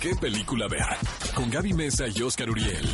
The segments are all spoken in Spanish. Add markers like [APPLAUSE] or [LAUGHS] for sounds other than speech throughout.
qué película ver. Con Gaby Mesa y Oscar Uriel.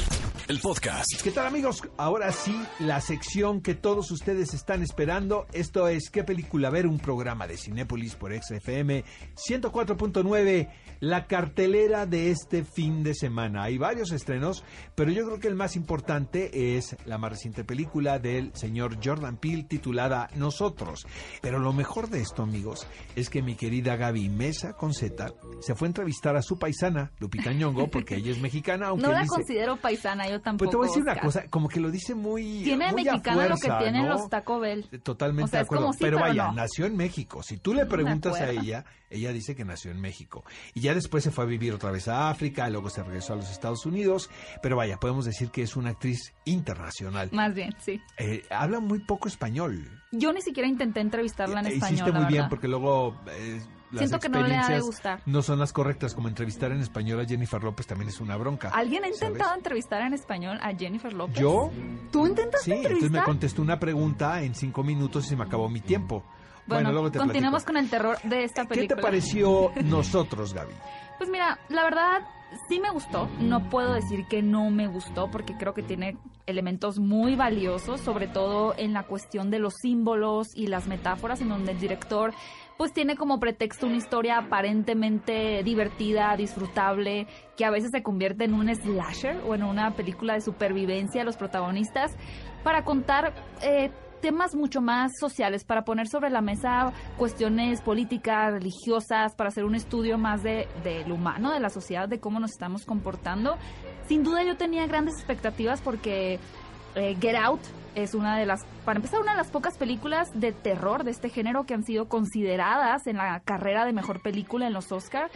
El podcast. ¿Qué tal amigos? Ahora sí, la sección que todos ustedes están esperando. Esto es ¿Qué película ver? Un programa de Cinépolis por XFM 104.9. La cartelera de este fin de semana. Hay varios estrenos, pero yo creo que el más importante es la más reciente película del señor Jordan Peele titulada Nosotros. Pero lo mejor de esto, amigos, es que mi querida Gaby Mesa con Z se fue a entrevistar a su paisana, Lupita Ñongo, porque ella es mexicana, aunque No la dice- considero paisana, yo tampoco. Pues te voy a decir una cosa, como que lo dice muy. Tiene muy lo que tienen ¿no? los Taco Bell. Totalmente O sea, de acuerdo. como sí, pero pero vaya, no. nació en México. Si tú le preguntas a ella, ella dice que nació en México. Y ya después se fue a vivir otra vez a África, luego se regresó a los Estados Unidos. Pero vaya, podemos decir que es una actriz internacional. Más bien, sí. Eh, habla muy poco español. Yo ni siquiera intenté entrevistarla en Eh, español. Hiciste la muy bien porque luego eh, Siento que no le ha de gustar. no son las correctas. Como entrevistar en español a Jennifer López también es una bronca. ¿Alguien ha ¿sabes? intentado entrevistar en español a Jennifer López? Yo ¿Tú intentaste Sí, entonces me entrevistar? contestó una pregunta en cinco minutos y se me acabó mi tiempo. Bueno, luego te continuemos platico. con el terror de esta ¿Qué película. te pareció nosotros, Gaby? [LAUGHS] Pues mira, la verdad sí me gustó. No puedo decir que no me gustó porque creo que tiene elementos muy valiosos, sobre todo en la cuestión de los símbolos y las metáforas, en donde el director pues tiene como pretexto una historia aparentemente divertida, disfrutable, que a veces se convierte en un slasher o en una película de supervivencia de los protagonistas, para contar eh, temas mucho más sociales, para poner sobre la mesa cuestiones políticas, religiosas, para hacer un estudio más de, del humano, de la sociedad, de cómo nos estamos comportando. Sin duda yo tenía grandes expectativas porque eh, Get Out es una de las, para empezar, una de las pocas películas de terror de este género que han sido consideradas en la carrera de mejor película en los Oscar.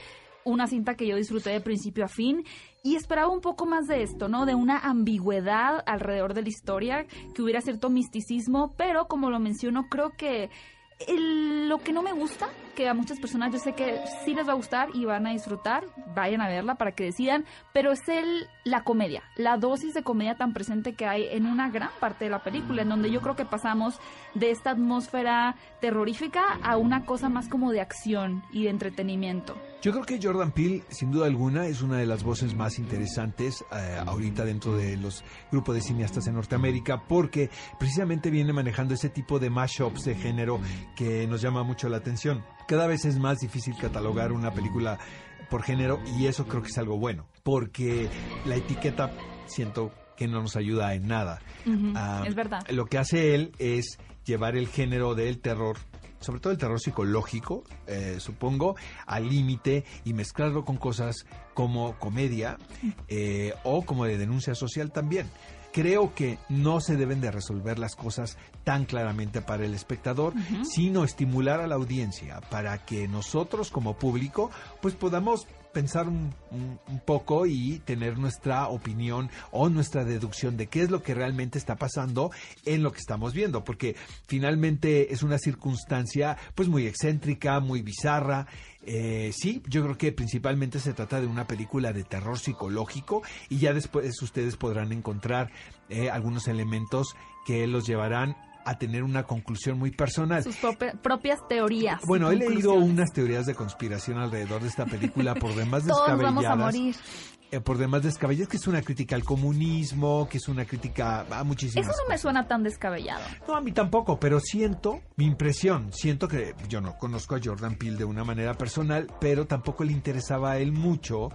Una cinta que yo disfruté de principio a fin y esperaba un poco más de esto, ¿no? De una ambigüedad alrededor de la historia, que hubiera cierto misticismo, pero como lo menciono, creo que lo que no me gusta, que a muchas personas yo sé que sí les va a gustar y van a disfrutar, vayan a verla para que decidan, pero es el, la comedia, la dosis de comedia tan presente que hay en una gran parte de la película, en donde yo creo que pasamos de esta atmósfera terrorífica a una cosa más como de acción y de entretenimiento. Yo creo que Jordan Peele, sin duda alguna, es una de las voces más interesantes eh, ahorita dentro de los grupos de cineastas en Norteamérica, porque precisamente viene manejando ese tipo de mashups de género que nos llama mucho la atención. Cada vez es más difícil catalogar una película por género y eso creo que es algo bueno, porque la etiqueta siento que no nos ayuda en nada. Ah, es verdad. Lo que hace él es llevar el género del terror, sobre todo el terror psicológico, eh, supongo, al límite y mezclarlo con cosas como comedia eh, o como de denuncia social también. Creo que no se deben de resolver las cosas tan claramente para el espectador, sino estimular a la audiencia para que nosotros como público pues podamos pensar un, un- un poco y tener nuestra opinión o nuestra deducción de qué es lo que realmente está pasando en lo que estamos viendo, porque finalmente es una circunstancia pues muy excéntrica, muy bizarra. Eh, sí, yo creo que principalmente se trata de una película de terror psicológico y ya después ustedes podrán encontrar eh, algunos elementos que los llevarán a tener una conclusión muy personal. Sus propi- propias teorías. Bueno, he leído unas teorías de conspiración alrededor de esta película por demás [LAUGHS] Todos descabelladas. vamos a morir. Eh, por demás descabelladas, que es una crítica al comunismo, que es una crítica a muchísimas Eso no me suena tan descabellado. No, a mí tampoco, pero siento, mi impresión, siento que yo no conozco a Jordan Peele de una manera personal, pero tampoco le interesaba a él mucho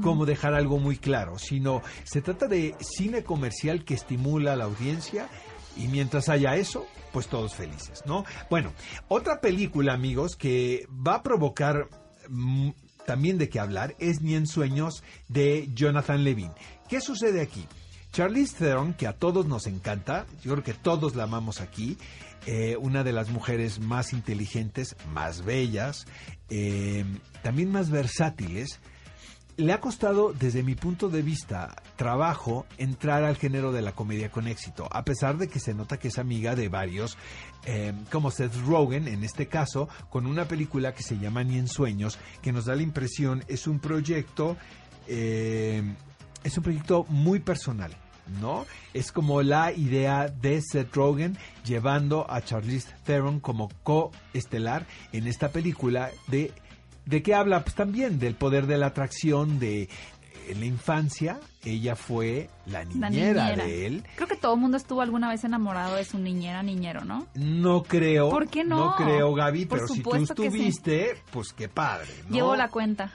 como dejar algo muy claro, sino se trata de cine comercial que estimula a la audiencia y mientras haya eso, pues todos felices, ¿no? Bueno, otra película, amigos, que va a provocar mm, también de qué hablar es Ni en Sueños de Jonathan Levine. ¿Qué sucede aquí? Charlize Theron, que a todos nos encanta, yo creo que todos la amamos aquí, eh, una de las mujeres más inteligentes, más bellas, eh, también más versátiles, le ha costado, desde mi punto de vista, trabajo entrar al género de la comedia con éxito, a pesar de que se nota que es amiga de varios, eh, como Seth Rogen, en este caso, con una película que se llama Ni en Sueños, que nos da la impresión es un proyecto, eh, es un proyecto muy personal. ¿No? Es como la idea de Seth Rogen llevando a Charlize Theron como co-estelar en esta película de ¿De qué habla? Pues también del poder de la atracción, de en la infancia ella fue la niñera, de él. Creo que todo el mundo estuvo alguna vez enamorado de su niñera, niñero, ¿no? No creo. ¿Por qué no? No creo, Gaby, pero si tú estuviste, pues qué padre, ¿no? Llevo la cuenta.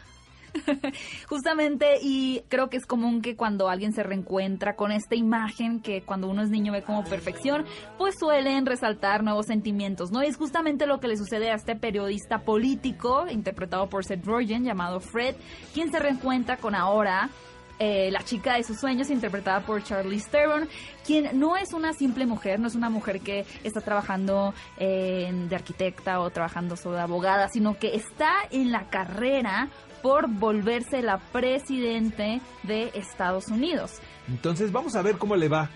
[LAUGHS] Justamente, y creo que es común que cuando alguien se reencuentra con esta imagen que cuando uno es niño ve como perfección, pues suelen resaltar nuevos sentimientos, ¿no? Y es justamente lo que le sucede a este periodista político, interpretado por Seth Rogen, llamado Fred, quien se reencuentra con ahora eh, la chica de sus sueños, interpretada por Charlize Theron, quien no es una simple mujer, no es una mujer que está trabajando eh, de arquitecta o trabajando sobre abogada, sino que está en la carrera por volverse la presidente de Estados Unidos. Entonces vamos a ver cómo le va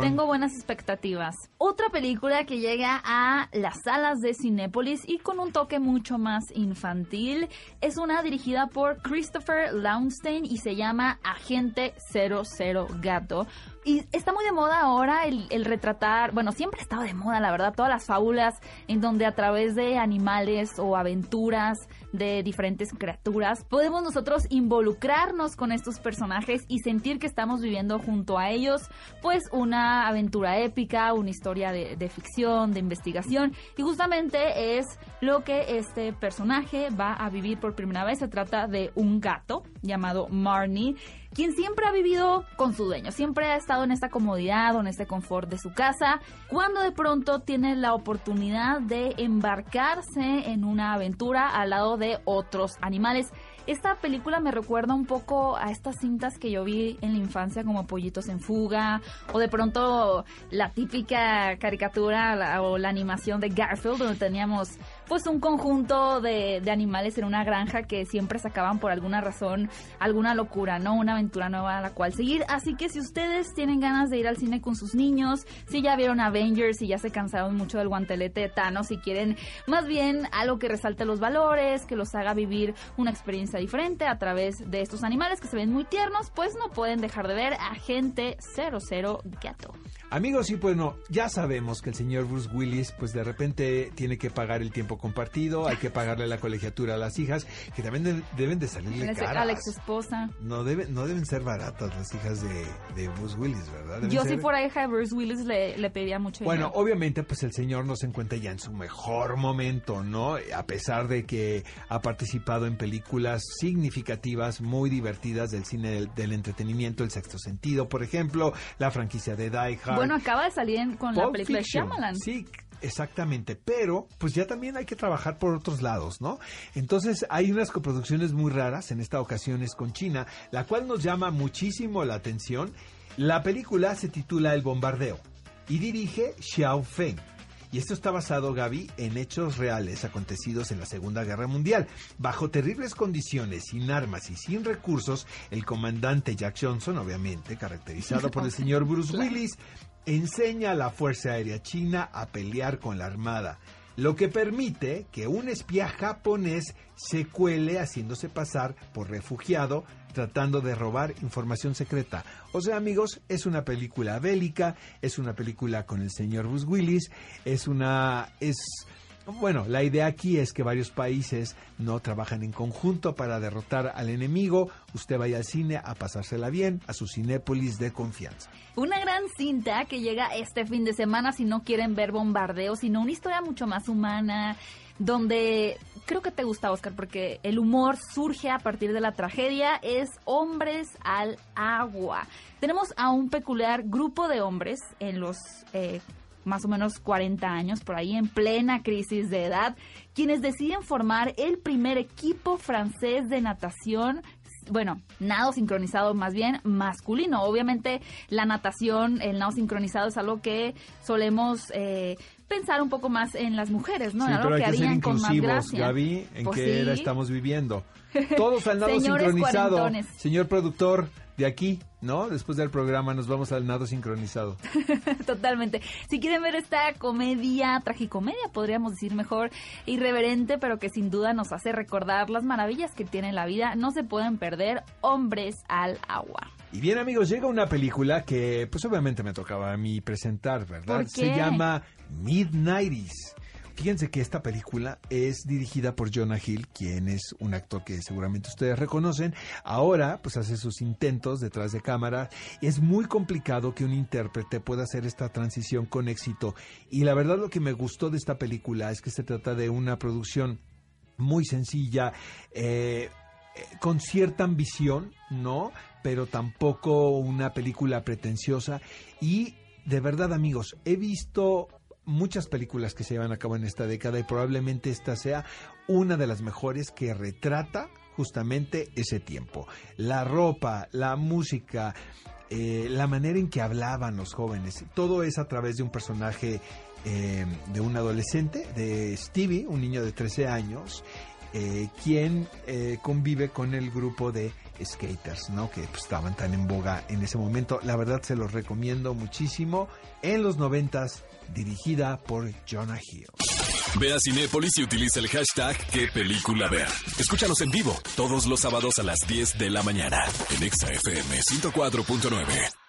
Tengo buenas expectativas. Otra película que llega a las salas de Cinépolis y con un toque mucho más infantil es una dirigida por Christopher Lownstein y se llama Agente 00 Gato. Y está muy de moda ahora el, el, retratar, bueno, siempre ha estado de moda, la verdad, todas las fábulas en donde a través de animales o aventuras de diferentes criaturas podemos nosotros involucrarnos con estos personajes y sentir que estamos viviendo junto a ellos, pues una aventura épica, una historia de, de ficción, de investigación. Y justamente es lo que este personaje va a vivir por primera vez. Se trata de un gato llamado Marnie quien siempre ha vivido con su dueño, siempre ha estado en esta comodidad o en este confort de su casa, cuando de pronto tiene la oportunidad de embarcarse en una aventura al lado de otros animales. Esta película me recuerda un poco a estas cintas que yo vi en la infancia como Pollitos en Fuga o de pronto la típica caricatura o la animación de Garfield donde teníamos pues un conjunto de, animales en una granja que siempre sacaban por alguna razón alguna locura, ¿no? Una aventura nueva a la cual seguir. Así que si ustedes tienen ganas de ir al cine con sus niños, si ya vieron Avengers y ya se cansaron mucho del guantelete de Thanos, si quieren más bien algo que resalte los valores, que los haga vivir una experiencia diferente a través de estos animales que se ven muy tiernos, pues no pueden dejar de ver a Gente 00 Gato. Amigos, y bueno, ya sabemos que el señor Bruce Willis, pues de repente tiene que pagar el tiempo compartido, hay que pagarle la colegiatura a las hijas, que también de, deben de salirle caras. A la ex esposa. No, deben, no deben ser baratas las hijas de, de Bruce Willis, ¿verdad? Deben Yo ser... si fuera hija de Bruce Willis le, le pediría mucho Bueno, dinero. obviamente pues el señor no se encuentra ya en su mejor momento, ¿no? A pesar de que ha participado en películas significativas, muy divertidas del cine del, del entretenimiento, El Sexto Sentido, por ejemplo, la franquicia de Die Hard. Bueno, acaba de salir con Pulp la película Fiction. de Shyamalan. Sí, exactamente, pero pues ya también hay que trabajar por otros lados, ¿no? Entonces hay unas coproducciones muy raras, en esta ocasión es con China, la cual nos llama muchísimo la atención. La película se titula El Bombardeo y dirige Xiao Feng. Y esto está basado, Gaby, en hechos reales acontecidos en la Segunda Guerra Mundial. Bajo terribles condiciones, sin armas y sin recursos, el comandante Jack Johnson, obviamente, caracterizado por el [LAUGHS] señor Bruce Willis, enseña a la Fuerza Aérea China a pelear con la Armada, lo que permite que un espía japonés se cuele haciéndose pasar por refugiado tratando de robar información secreta. O sea, amigos, es una película bélica, es una película con el señor Bruce Willis, es una es bueno, la idea aquí es que varios países no trabajan en conjunto para derrotar al enemigo. Usted vaya al cine a pasársela bien, a su cinépolis de confianza. Una gran cinta que llega este fin de semana si no quieren ver bombardeos, sino una historia mucho más humana, donde creo que te gusta, Oscar, porque el humor surge a partir de la tragedia, es Hombres al Agua. Tenemos a un peculiar grupo de hombres en los... Eh, más o menos 40 años, por ahí en plena crisis de edad, quienes deciden formar el primer equipo francés de natación bueno, nado sincronizado más bien masculino. Obviamente la natación, el nado sincronizado es algo que solemos eh, pensar un poco más en las mujeres, ¿no? Sí, algo pero hay que que ser harían con más inclusivos, gracia. Gaby, ¿en Pues qué sí. era estamos viviendo? [LAUGHS] Todos al nado sincronizado. Señor productor de aquí, ¿no? Después del programa nos vamos al nado sincronizado. [LAUGHS] Totalmente. Si quieren ver esta comedia, tragicomedia, podríamos decir mejor, irreverente, pero que sin duda nos hace recordar las maravillas que tiene la vida, no se pueden perder Hombres al Agua. Y bien amigos, llega una película que pues obviamente me tocaba a mí presentar, ¿verdad? ¿Por Se qué? llama Midnighties. Fíjense que esta película es dirigida por Jonah Hill, quien es un actor que seguramente ustedes reconocen. Ahora, pues hace sus intentos detrás de cámara. Es muy complicado que un intérprete pueda hacer esta transición con éxito. Y la verdad lo que me gustó de esta película es que se trata de una producción muy sencilla. Eh, con cierta ambición, ¿no? Pero tampoco una película pretenciosa. Y de verdad, amigos, he visto muchas películas que se llevan a cabo en esta década y probablemente esta sea una de las mejores que retrata justamente ese tiempo. La ropa, la música, eh, la manera en que hablaban los jóvenes, todo es a través de un personaje eh, de un adolescente, de Stevie, un niño de 13 años, eh, quien convive con el grupo de skaters, ¿no? Que pues, estaban tan en boga en ese momento. La verdad se los recomiendo muchísimo. En los noventas dirigida por Jonah Hill. Ve a Cinépolis y utiliza el hashtag qué película ver. Escúchanos en vivo todos los sábados a las 10 de la mañana en ExaFM 104.9.